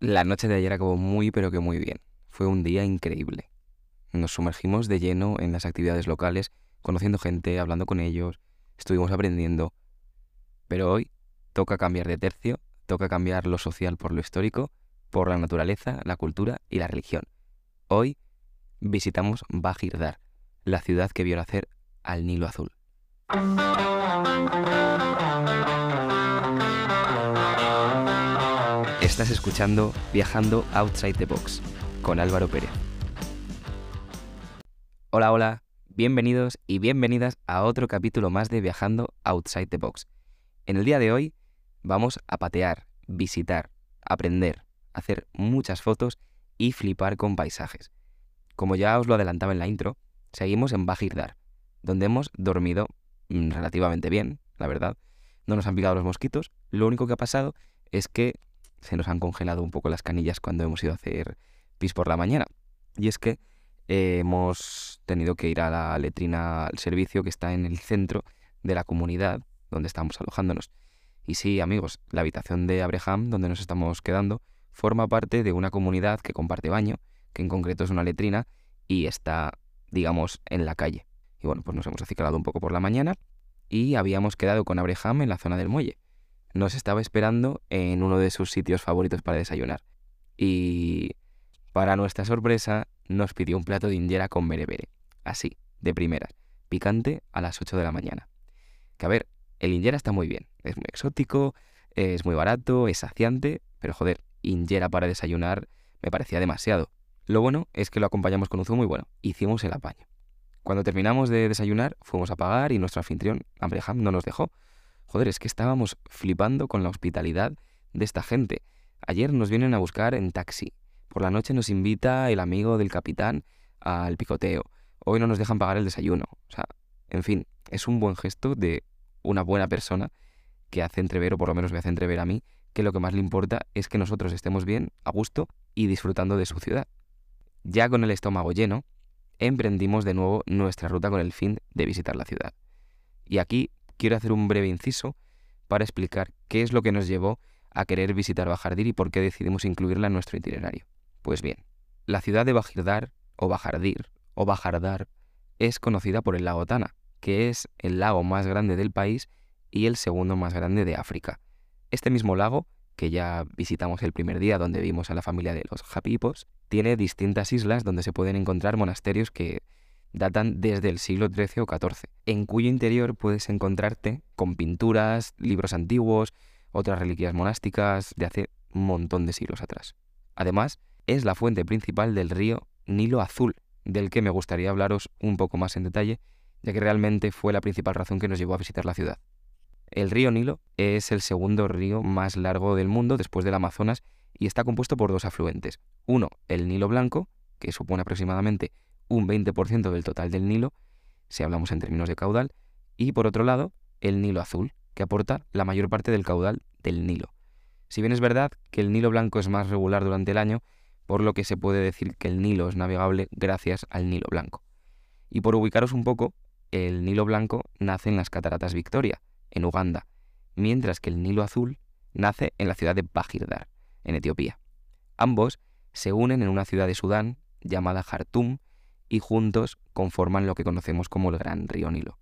La noche de ayer acabó muy pero que muy bien. Fue un día increíble. Nos sumergimos de lleno en las actividades locales, conociendo gente, hablando con ellos, estuvimos aprendiendo. Pero hoy toca cambiar de tercio, toca cambiar lo social por lo histórico, por la naturaleza, la cultura y la religión. Hoy visitamos Bajirdar, la ciudad que vio nacer al Nilo Azul. Estás escuchando Viajando Outside the Box con Álvaro Pérez. Hola, hola, bienvenidos y bienvenidas a otro capítulo más de Viajando Outside the Box. En el día de hoy vamos a patear, visitar, aprender, hacer muchas fotos y flipar con paisajes. Como ya os lo adelantaba en la intro, seguimos en Bajirdar, donde hemos dormido mm, relativamente bien, la verdad. No nos han picado los mosquitos, lo único que ha pasado es que se nos han congelado un poco las canillas cuando hemos ido a hacer pis por la mañana. Y es que eh, hemos tenido que ir a la letrina al servicio que está en el centro de la comunidad donde estamos alojándonos. Y sí, amigos, la habitación de Abraham, donde nos estamos quedando, forma parte de una comunidad que comparte baño, que en concreto es una letrina, y está, digamos, en la calle. Y bueno, pues nos hemos acicalado un poco por la mañana y habíamos quedado con Abraham en la zona del muelle nos estaba esperando en uno de sus sitios favoritos para desayunar. Y para nuestra sorpresa nos pidió un plato de injera con berebere. Así, de primeras, picante a las 8 de la mañana. Que a ver, el injera está muy bien, es muy exótico, es muy barato, es saciante, pero joder, injera para desayunar me parecía demasiado. Lo bueno es que lo acompañamos con un zumo muy bueno, hicimos el apaño. Cuando terminamos de desayunar, fuimos a pagar y nuestro anfitrión, Abraham, no nos dejó, Joder, es que estábamos flipando con la hospitalidad de esta gente. Ayer nos vienen a buscar en taxi. Por la noche nos invita el amigo del capitán al picoteo. Hoy no nos dejan pagar el desayuno. O sea, en fin, es un buen gesto de una buena persona que hace entrever, o por lo menos me hace entrever a mí, que lo que más le importa es que nosotros estemos bien, a gusto y disfrutando de su ciudad. Ya con el estómago lleno, emprendimos de nuevo nuestra ruta con el fin de visitar la ciudad. Y aquí quiero hacer un breve inciso para explicar qué es lo que nos llevó a querer visitar Bajardir y por qué decidimos incluirla en nuestro itinerario. Pues bien, la ciudad de Bajirdar, o Bajardir, o Bajardar, es conocida por el lago Tana, que es el lago más grande del país y el segundo más grande de África. Este mismo lago, que ya visitamos el primer día donde vimos a la familia de los Japipos, tiene distintas islas donde se pueden encontrar monasterios que datan desde el siglo XIII o XIV, en cuyo interior puedes encontrarte con pinturas, libros antiguos, otras reliquias monásticas de hace un montón de siglos atrás. Además, es la fuente principal del río Nilo Azul, del que me gustaría hablaros un poco más en detalle, ya que realmente fue la principal razón que nos llevó a visitar la ciudad. El río Nilo es el segundo río más largo del mundo después del Amazonas y está compuesto por dos afluentes. Uno, el Nilo Blanco, que supone aproximadamente un 20% del total del Nilo, si hablamos en términos de caudal, y por otro lado, el Nilo Azul, que aporta la mayor parte del caudal del Nilo. Si bien es verdad que el Nilo Blanco es más regular durante el año, por lo que se puede decir que el Nilo es navegable gracias al Nilo Blanco. Y por ubicaros un poco, el Nilo Blanco nace en las Cataratas Victoria, en Uganda, mientras que el Nilo Azul nace en la ciudad de Bajirdar, en Etiopía. Ambos se unen en una ciudad de Sudán llamada Jartum y juntos conforman lo que conocemos como el Gran Río Nilo.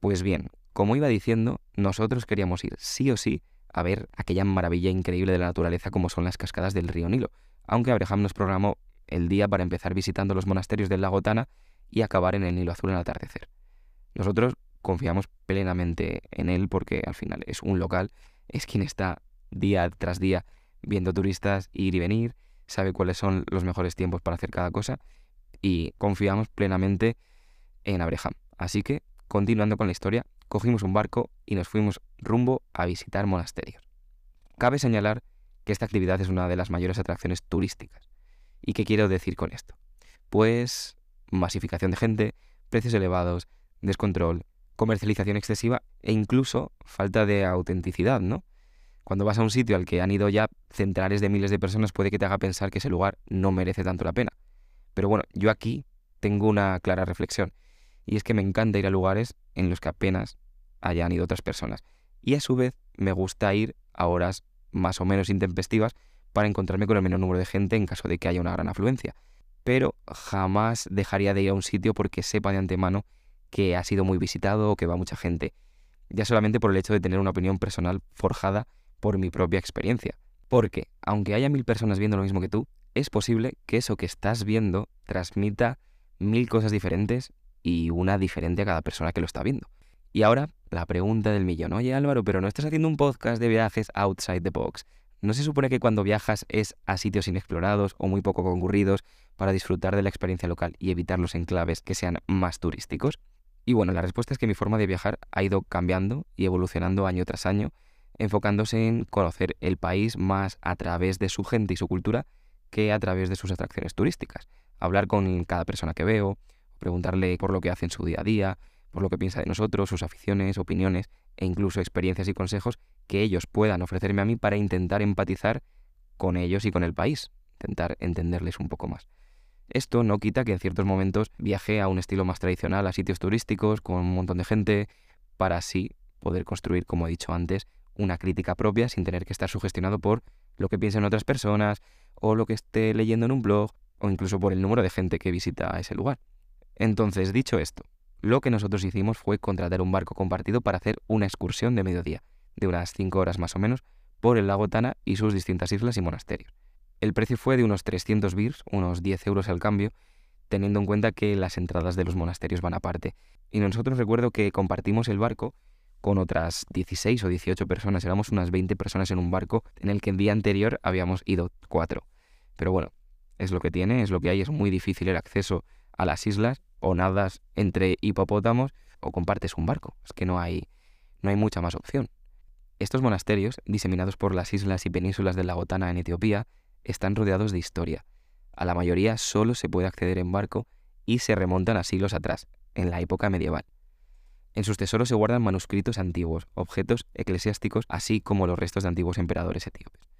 Pues bien, como iba diciendo, nosotros queríamos ir sí o sí a ver aquella maravilla increíble de la naturaleza como son las cascadas del río Nilo, aunque Abraham nos programó el día para empezar visitando los monasterios del lago Tana y acabar en el Nilo Azul el atardecer. Nosotros confiamos plenamente en él porque al final es un local, es quien está día tras día viendo turistas ir y venir, sabe cuáles son los mejores tiempos para hacer cada cosa y confiamos plenamente en Abraham. Así que, continuando con la historia, cogimos un barco y nos fuimos rumbo a visitar monasterios. Cabe señalar que esta actividad es una de las mayores atracciones turísticas. ¿Y qué quiero decir con esto? Pues masificación de gente, precios elevados, descontrol, comercialización excesiva e incluso falta de autenticidad, ¿no? Cuando vas a un sitio al que han ido ya centenares de miles de personas puede que te haga pensar que ese lugar no merece tanto la pena. Pero bueno, yo aquí tengo una clara reflexión, y es que me encanta ir a lugares en los que apenas hayan ido otras personas. Y a su vez me gusta ir a horas más o menos intempestivas para encontrarme con el menor número de gente en caso de que haya una gran afluencia. Pero jamás dejaría de ir a un sitio porque sepa de antemano que ha sido muy visitado o que va mucha gente, ya solamente por el hecho de tener una opinión personal forjada por mi propia experiencia. Porque, aunque haya mil personas viendo lo mismo que tú, es posible que eso que estás viendo transmita mil cosas diferentes y una diferente a cada persona que lo está viendo. Y ahora, la pregunta del millón. Oye Álvaro, pero no estás haciendo un podcast de viajes outside the box. ¿No se supone que cuando viajas es a sitios inexplorados o muy poco concurridos para disfrutar de la experiencia local y evitar los enclaves que sean más turísticos? Y bueno, la respuesta es que mi forma de viajar ha ido cambiando y evolucionando año tras año, enfocándose en conocer el país más a través de su gente y su cultura que a través de sus atracciones turísticas. Hablar con cada persona que veo, preguntarle por lo que hace en su día a día, por lo que piensa de nosotros, sus aficiones, opiniones e incluso experiencias y consejos que ellos puedan ofrecerme a mí para intentar empatizar con ellos y con el país, intentar entenderles un poco más. Esto no quita que en ciertos momentos viaje a un estilo más tradicional, a sitios turísticos, con un montón de gente, para así poder construir, como he dicho antes, una crítica propia sin tener que estar sugestionado por lo que piensen otras personas o lo que esté leyendo en un blog o incluso por el número de gente que visita ese lugar. Entonces, dicho esto, lo que nosotros hicimos fue contratar un barco compartido para hacer una excursión de mediodía, de unas 5 horas más o menos, por el lago Tana y sus distintas islas y monasterios. El precio fue de unos 300 birs, unos 10 euros al cambio, teniendo en cuenta que las entradas de los monasterios van aparte. Y nosotros recuerdo que compartimos el barco con otras 16 o 18 personas, éramos unas 20 personas en un barco en el que el día anterior habíamos ido cuatro. Pero bueno, es lo que tiene, es lo que hay, es muy difícil el acceso a las islas o nadas entre hipopótamos o compartes un barco. Es que no hay, no hay mucha más opción. Estos monasterios, diseminados por las islas y penínsulas del lago Tana en Etiopía, están rodeados de historia. A la mayoría solo se puede acceder en barco y se remontan a siglos atrás, en la época medieval. En sus tesoros se guardan manuscritos antiguos, objetos eclesiásticos, así como los restos de antiguos emperadores etíopes.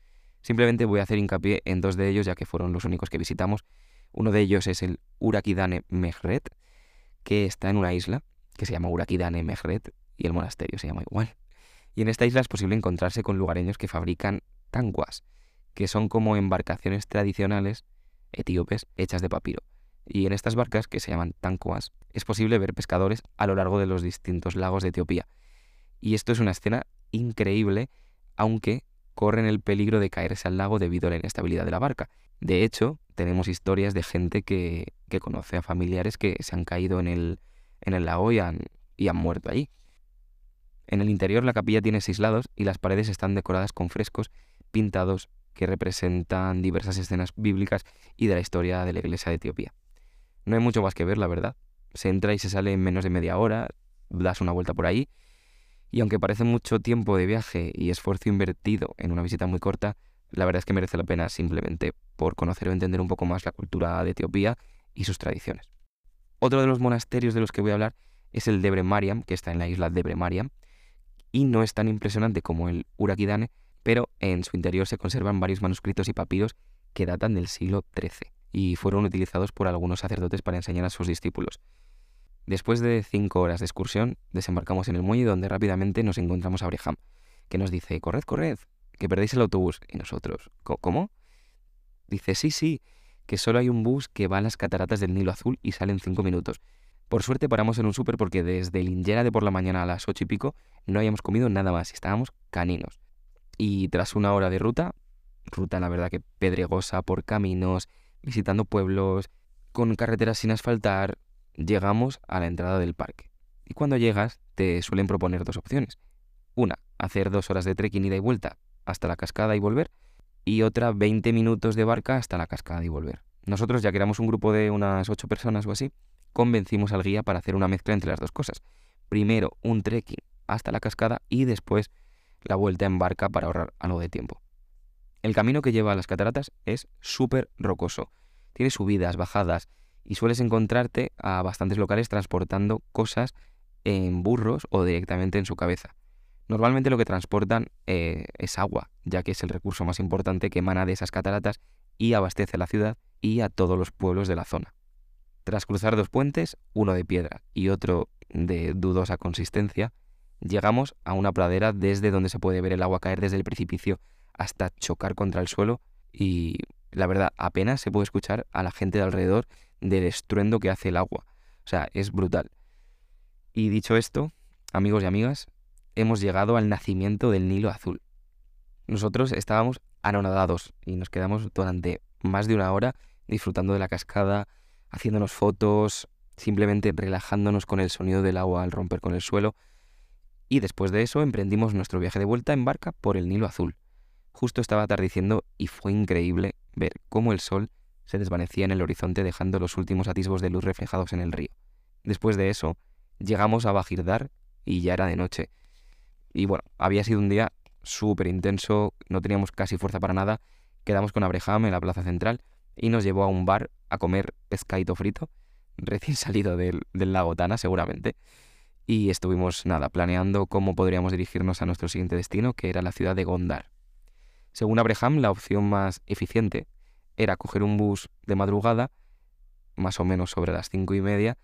Simplemente voy a hacer hincapié en dos de ellos, ya que fueron los únicos que visitamos, uno de ellos es el Urakidane Mehret, que está en una isla que se llama Urakidane Mehret y el monasterio se llama igual. Y en esta isla es posible encontrarse con lugareños que fabrican tanguas, que son como embarcaciones tradicionales etíopes hechas de papiro. Y en estas barcas, que se llaman tanquas, es posible ver pescadores a lo largo de los distintos lagos de Etiopía. Y esto es una escena increíble, aunque corren el peligro de caerse al lago debido a la inestabilidad de la barca. De hecho, tenemos historias de gente que, conoce a familiares que se han caído en el, en el lago y han, y han muerto allí. En el interior la capilla tiene seis lados y las paredes están decoradas con frescos pintados que representan diversas escenas bíblicas y de la historia de la iglesia de Etiopía. No hay mucho más que ver, la verdad. Se entra y se sale en menos de media hora, das una vuelta por ahí, y aunque parece mucho tiempo de viaje y esfuerzo invertido en una visita muy corta, la verdad es que merece la pena simplemente por conocer o entender un poco más la cultura de Etiopía y sus tradiciones. Otro de los monasterios de los que voy a hablar es el Debre Mariam, que está en la isla Debre Mariam, y no es tan impresionante como el Urakidane, pero en su interior se conservan varios manuscritos y papiros que datan del siglo XIII y fueron utilizados por algunos sacerdotes para enseñar a sus discípulos. Después de cinco horas de excursión, desembarcamos en el muelle donde rápidamente nos encontramos a Breham, que nos dice, corred, corred, que perdéis el autobús. Y nosotros, ¿cómo? Dice, sí, sí, que solo hay un bus que va a las cataratas del Nilo Azul y sale en cinco minutos. Por suerte paramos en un súper porque desde el Ingera de por la mañana a las ocho y pico no habíamos comido nada más y estábamos caninos. Y tras una hora de ruta, ruta la verdad que pedregosa por caminos, visitando pueblos, con carreteras sin asfaltar, llegamos a la entrada del parque. Y cuando llegas te suelen proponer dos opciones. Una, hacer dos horas de trekking ida y vuelta hasta la cascada y volver, y otra 20 minutos de barca hasta la cascada y volver. Nosotros, ya que éramos un grupo de unas 8 personas o así, convencimos al guía para hacer una mezcla entre las dos cosas. Primero un trekking hasta la cascada y después la vuelta en barca para ahorrar algo de tiempo. El camino que lleva a las cataratas es súper rocoso. Tiene subidas, bajadas y sueles encontrarte a bastantes locales transportando cosas en burros o directamente en su cabeza. Normalmente lo que transportan eh, es agua, ya que es el recurso más importante que emana de esas cataratas y abastece a la ciudad y a todos los pueblos de la zona. Tras cruzar dos puentes, uno de piedra y otro de dudosa consistencia, llegamos a una pradera desde donde se puede ver el agua caer desde el precipicio hasta chocar contra el suelo y la verdad apenas se puede escuchar a la gente de alrededor del estruendo que hace el agua. O sea, es brutal. Y dicho esto, amigos y amigas, hemos llegado al nacimiento del Nilo Azul. Nosotros estábamos anonadados y nos quedamos durante más de una hora disfrutando de la cascada, haciéndonos fotos, simplemente relajándonos con el sonido del agua al romper con el suelo. Y después de eso emprendimos nuestro viaje de vuelta en barca por el Nilo Azul. Justo estaba atardeciendo y fue increíble ver cómo el sol se desvanecía en el horizonte dejando los últimos atisbos de luz reflejados en el río. Después de eso, llegamos a Bajirdar y ya era de noche. Y bueno, había sido un día súper intenso, no teníamos casi fuerza para nada. Quedamos con Abraham en la plaza central y nos llevó a un bar a comer pescadito frito, recién salido del, del lago Tana seguramente. Y estuvimos, nada, planeando cómo podríamos dirigirnos a nuestro siguiente destino, que era la ciudad de Gondar. Según Abraham, la opción más eficiente era coger un bus de madrugada, más o menos sobre las cinco y media,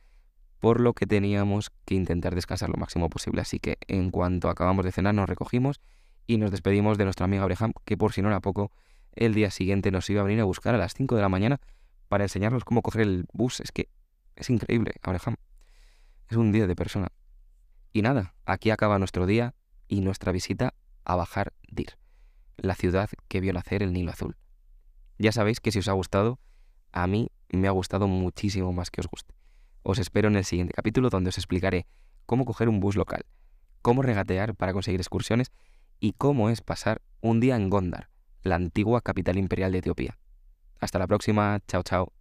por lo que teníamos que intentar descansar lo máximo posible. Así que en cuanto acabamos de cenar nos recogimos y nos despedimos de nuestra amiga Abraham, que por si no era poco, el día siguiente nos iba a venir a buscar a las 5 de la mañana para enseñarnos cómo coger el bus. Es que es increíble, Abraham. Es un día de persona. Y nada, aquí acaba nuestro día y nuestra visita a Bajar Dir, la ciudad que vio nacer el Nilo Azul. Ya sabéis que si os ha gustado, a mí me ha gustado muchísimo más que os guste. Os espero en el siguiente capítulo donde os explicaré cómo coger un bus local, cómo regatear para conseguir excursiones y cómo es pasar un día en Gondar, la antigua capital imperial de Etiopía. Hasta la próxima, chao chao.